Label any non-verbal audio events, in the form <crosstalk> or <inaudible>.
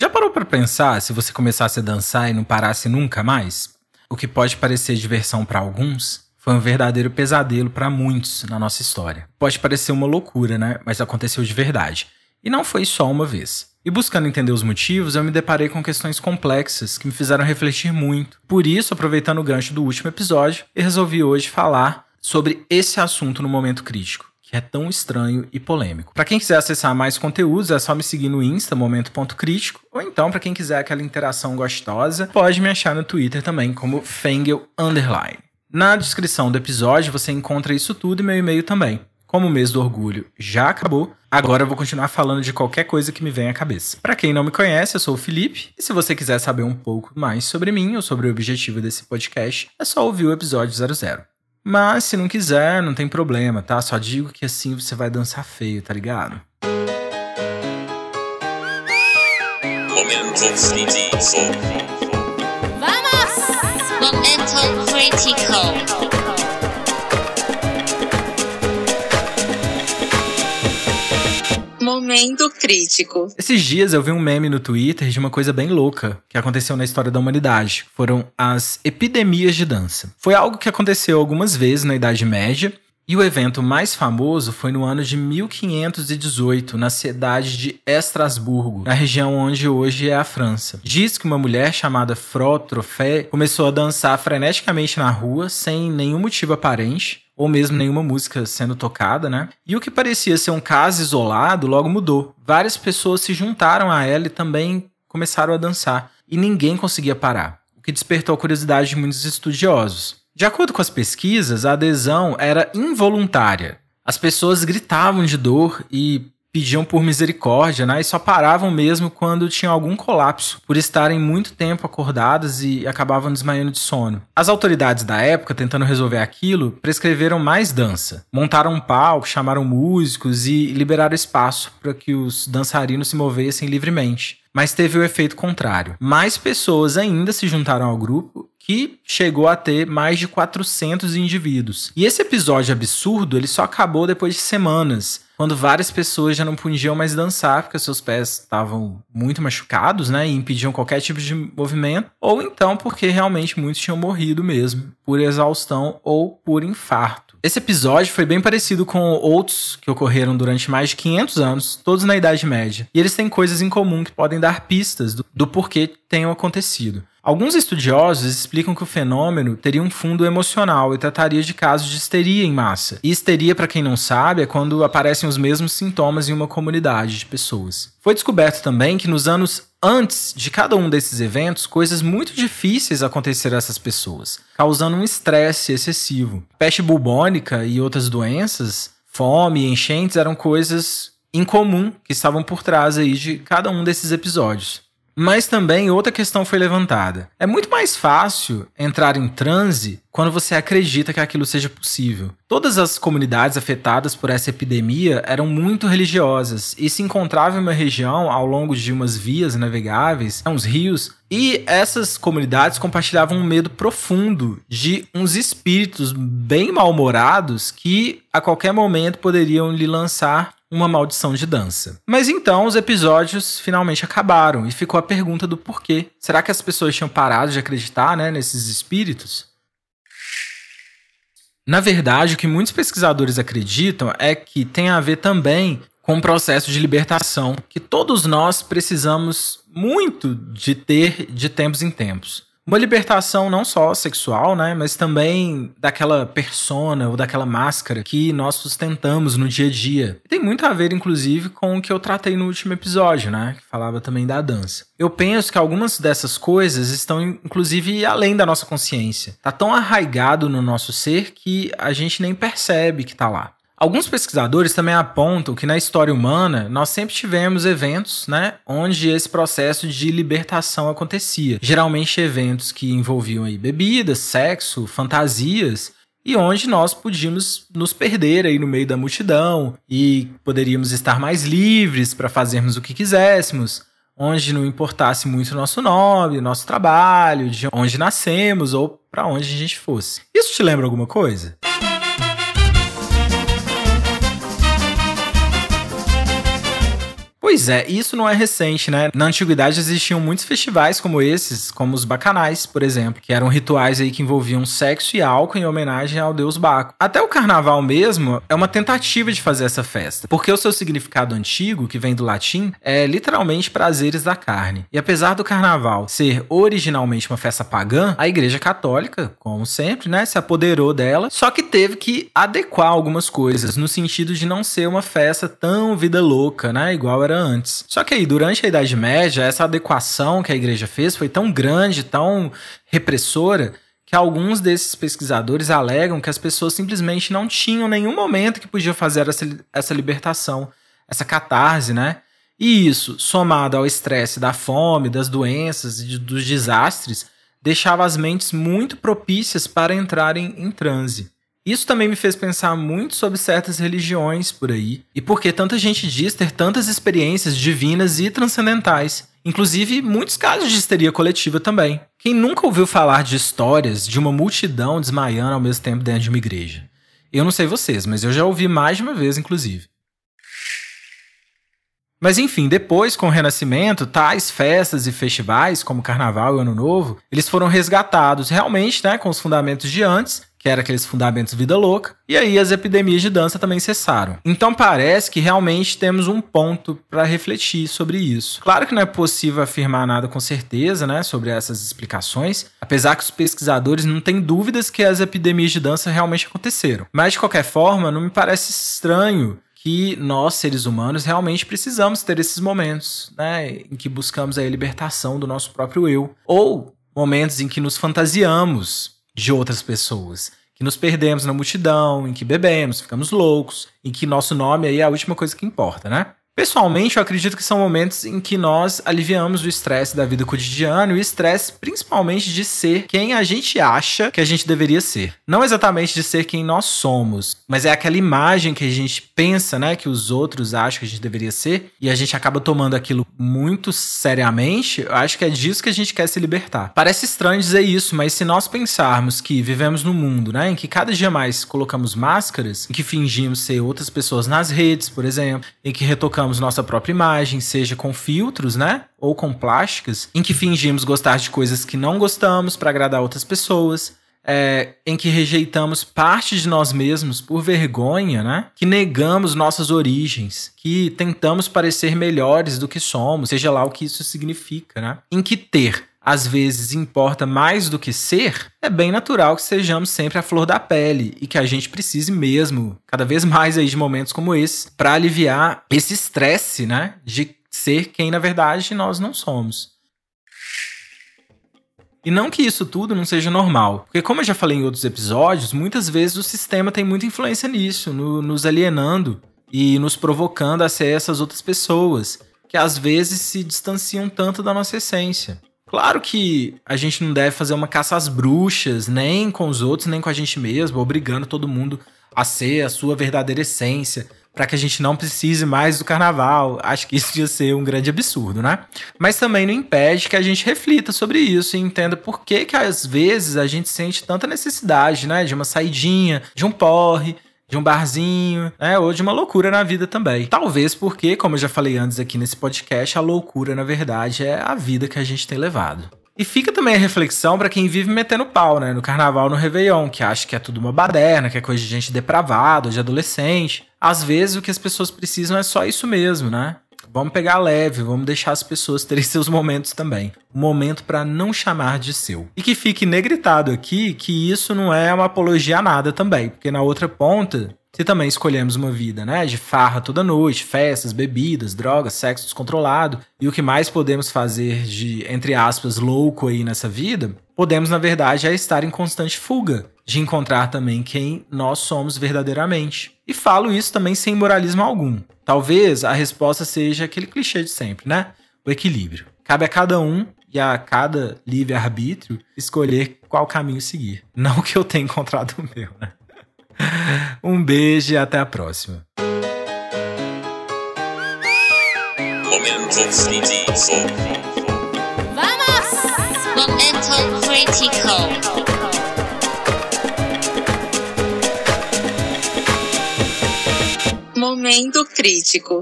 Já parou para pensar se você começasse a dançar e não parasse nunca mais? O que pode parecer diversão para alguns foi um verdadeiro pesadelo para muitos na nossa história. Pode parecer uma loucura, né? Mas aconteceu de verdade. E não foi só uma vez. E buscando entender os motivos, eu me deparei com questões complexas que me fizeram refletir muito. Por isso, aproveitando o gancho do último episódio, eu resolvi hoje falar sobre esse assunto no momento crítico que é tão estranho e polêmico. Para quem quiser acessar mais conteúdos, é só me seguir no Insta, momento.crítico, ou então, para quem quiser aquela interação gostosa, pode me achar no Twitter também, como Fengel Underline. Na descrição do episódio você encontra isso tudo e meu e-mail também. Como o mês do orgulho já acabou, agora eu vou continuar falando de qualquer coisa que me venha à cabeça. Para quem não me conhece, eu sou o Felipe, e se você quiser saber um pouco mais sobre mim ou sobre o objetivo desse podcast, é só ouvir o episódio 00. Mas se não quiser, não tem problema, tá? Só digo que assim você vai dançar feio, tá ligado? Momento Vamos! Momento crítico. Momento crítico. Esses dias eu vi um meme no Twitter de uma coisa bem louca que aconteceu na história da humanidade. Foram as epidemias de dança. Foi algo que aconteceu algumas vezes na Idade Média e o evento mais famoso foi no ano de 1518, na cidade de Estrasburgo, na região onde hoje é a França. Diz que uma mulher chamada Fro Trofé começou a dançar freneticamente na rua, sem nenhum motivo aparente, ou mesmo nenhuma música sendo tocada, né? E o que parecia ser um caso isolado logo mudou. Várias pessoas se juntaram a ela e também começaram a dançar, e ninguém conseguia parar, o que despertou a curiosidade de muitos estudiosos. De acordo com as pesquisas, a adesão era involuntária. As pessoas gritavam de dor e pediam por misericórdia, né? E só paravam mesmo quando tinham algum colapso, por estarem muito tempo acordadas e acabavam desmaiando de sono. As autoridades da época, tentando resolver aquilo, prescreveram mais dança. Montaram um palco, chamaram músicos e liberaram espaço para que os dançarinos se movessem livremente. Mas teve o efeito contrário. Mais pessoas ainda se juntaram ao grupo que chegou a ter mais de 400 indivíduos. E esse episódio absurdo, ele só acabou depois de semanas, quando várias pessoas já não podiam mais dançar porque seus pés estavam muito machucados, né, e impediam qualquer tipo de movimento, ou então porque realmente muitos tinham morrido mesmo, por exaustão ou por infarto. Esse episódio foi bem parecido com outros que ocorreram durante mais de 500 anos, todos na Idade Média. E eles têm coisas em comum que podem dar pistas do, do porquê tenham acontecido. Alguns estudiosos explicam que o fenômeno teria um fundo emocional e trataria de casos de histeria em massa. E histeria, para quem não sabe, é quando aparecem os mesmos sintomas em uma comunidade de pessoas. Foi descoberto também que nos anos antes de cada um desses eventos, coisas muito difíceis aconteceram a essas pessoas, causando um estresse excessivo. Peste bubônica e outras doenças, fome e enchentes eram coisas incomum que estavam por trás aí de cada um desses episódios. Mas também outra questão foi levantada. É muito mais fácil entrar em transe quando você acredita que aquilo seja possível. Todas as comunidades afetadas por essa epidemia eram muito religiosas e se encontravam em uma região ao longo de umas vias navegáveis, uns rios, e essas comunidades compartilhavam um medo profundo de uns espíritos bem mal-humorados que a qualquer momento poderiam lhe lançar uma maldição de dança. Mas então os episódios finalmente acabaram e ficou a pergunta do porquê. Será que as pessoas tinham parado de acreditar né, nesses espíritos? Na verdade, o que muitos pesquisadores acreditam é que tem a ver também com o processo de libertação que todos nós precisamos muito de ter de tempos em tempos uma libertação não só sexual, né, mas também daquela persona ou daquela máscara que nós sustentamos no dia a dia. Tem muito a ver, inclusive, com o que eu tratei no último episódio, né, que falava também da dança. Eu penso que algumas dessas coisas estão, inclusive, além da nossa consciência. Tá tão arraigado no nosso ser que a gente nem percebe que tá lá. Alguns pesquisadores também apontam que na história humana nós sempre tivemos eventos, né, onde esse processo de libertação acontecia. Geralmente eventos que envolviam aí bebidas, sexo, fantasias e onde nós podíamos nos perder aí no meio da multidão e poderíamos estar mais livres para fazermos o que quiséssemos, onde não importasse muito o nosso nome, nosso trabalho, de onde nascemos ou para onde a gente fosse. Isso te lembra alguma coisa? Pois é, isso não é recente, né? Na antiguidade existiam muitos festivais como esses, como os bacanais, por exemplo, que eram rituais aí que envolviam sexo e álcool em homenagem ao deus Baco. Até o carnaval mesmo é uma tentativa de fazer essa festa, porque o seu significado antigo, que vem do latim, é literalmente prazeres da carne. E apesar do carnaval ser originalmente uma festa pagã, a Igreja Católica, como sempre, né, se apoderou dela, só que teve que adequar algumas coisas, no sentido de não ser uma festa tão vida louca, né, igual era antes. Só que aí, durante a Idade Média, essa adequação que a igreja fez foi tão grande, tão repressora, que alguns desses pesquisadores alegam que as pessoas simplesmente não tinham nenhum momento que podia fazer essa, essa libertação, essa catarse, né? E isso, somado ao estresse da fome, das doenças e dos desastres, deixava as mentes muito propícias para entrarem em transe. Isso também me fez pensar muito sobre certas religiões por aí e porque tanta gente diz ter tantas experiências divinas e transcendentais, inclusive muitos casos de histeria coletiva também. Quem nunca ouviu falar de histórias de uma multidão desmaiando ao mesmo tempo dentro de uma igreja? Eu não sei vocês, mas eu já ouvi mais de uma vez, inclusive. Mas enfim, depois, com o Renascimento, tais festas e festivais, como Carnaval e Ano Novo, eles foram resgatados realmente, né, com os fundamentos de antes, que era aqueles fundamentos vida louca, e aí as epidemias de dança também cessaram. Então parece que realmente temos um ponto para refletir sobre isso. Claro que não é possível afirmar nada com certeza, né, sobre essas explicações, apesar que os pesquisadores não têm dúvidas que as epidemias de dança realmente aconteceram. Mas de qualquer forma, não me parece estranho que nós, seres humanos, realmente precisamos ter esses momentos, né, em que buscamos a libertação do nosso próprio eu, ou momentos em que nos fantasiamos de outras pessoas. Que nos perdemos na multidão, em que bebemos, ficamos loucos, em que nosso nome aí é a última coisa que importa, né? Pessoalmente, eu acredito que são momentos em que nós aliviamos o estresse da vida cotidiana e o estresse principalmente de ser quem a gente acha que a gente deveria ser. Não exatamente de ser quem nós somos, mas é aquela imagem que a gente pensa, né, que os outros acham que a gente deveria ser e a gente acaba tomando aquilo muito seriamente. Eu acho que é disso que a gente quer se libertar. Parece estranho dizer isso, mas se nós pensarmos que vivemos num mundo, né, em que cada dia mais colocamos máscaras, em que fingimos ser outras pessoas nas redes, por exemplo, em que retocamos nossa própria imagem, seja com filtros, né? Ou com plásticas, em que fingimos gostar de coisas que não gostamos para agradar outras pessoas. É, em que rejeitamos parte de nós mesmos por vergonha, né? Que negamos nossas origens, que tentamos parecer melhores do que somos, seja lá o que isso significa, né? Em que ter às vezes importa mais do que ser, é bem natural que sejamos sempre a flor da pele e que a gente precise mesmo, cada vez mais aí de momentos como esse, para aliviar esse estresse, né, de ser quem na verdade nós não somos. E não que isso tudo não seja normal, porque como eu já falei em outros episódios, muitas vezes o sistema tem muita influência nisso, no, nos alienando e nos provocando a ser essas outras pessoas, que às vezes se distanciam tanto da nossa essência. Claro que a gente não deve fazer uma caça às bruxas, nem com os outros, nem com a gente mesmo, obrigando todo mundo a ser a sua verdadeira essência, para que a gente não precise mais do carnaval. Acho que isso <laughs> ia ser um grande absurdo, né? Mas também não impede que a gente reflita sobre isso e entenda por que que às vezes a gente sente tanta necessidade, né, de uma saidinha, de um porre, de um barzinho, né? Ou de uma loucura na vida também. Talvez porque, como eu já falei antes aqui nesse podcast, a loucura, na verdade, é a vida que a gente tem levado. E fica também a reflexão para quem vive metendo pau, né? No carnaval, no Réveillon, que acha que é tudo uma baderna, que é coisa de gente depravada, de adolescente. Às vezes o que as pessoas precisam é só isso mesmo, né? Vamos pegar leve, vamos deixar as pessoas terem <laughs> seus momentos também. Um momento para não chamar de seu. E que fique negritado aqui que isso não é uma apologia a nada também, porque na outra ponta se também escolhemos uma vida, né, de farra toda noite, festas, bebidas, drogas, sexo descontrolado, e o que mais podemos fazer de, entre aspas, louco aí nessa vida, podemos, na verdade, é estar em constante fuga de encontrar também quem nós somos verdadeiramente. E falo isso também sem moralismo algum. Talvez a resposta seja aquele clichê de sempre, né? O equilíbrio. Cabe a cada um e a cada livre-arbítrio escolher qual caminho seguir. <laughs> Não que eu tenha encontrado o meu, né? <laughs> Um beijo e até a próxima. Vamos! Momento crítico. Momento crítico.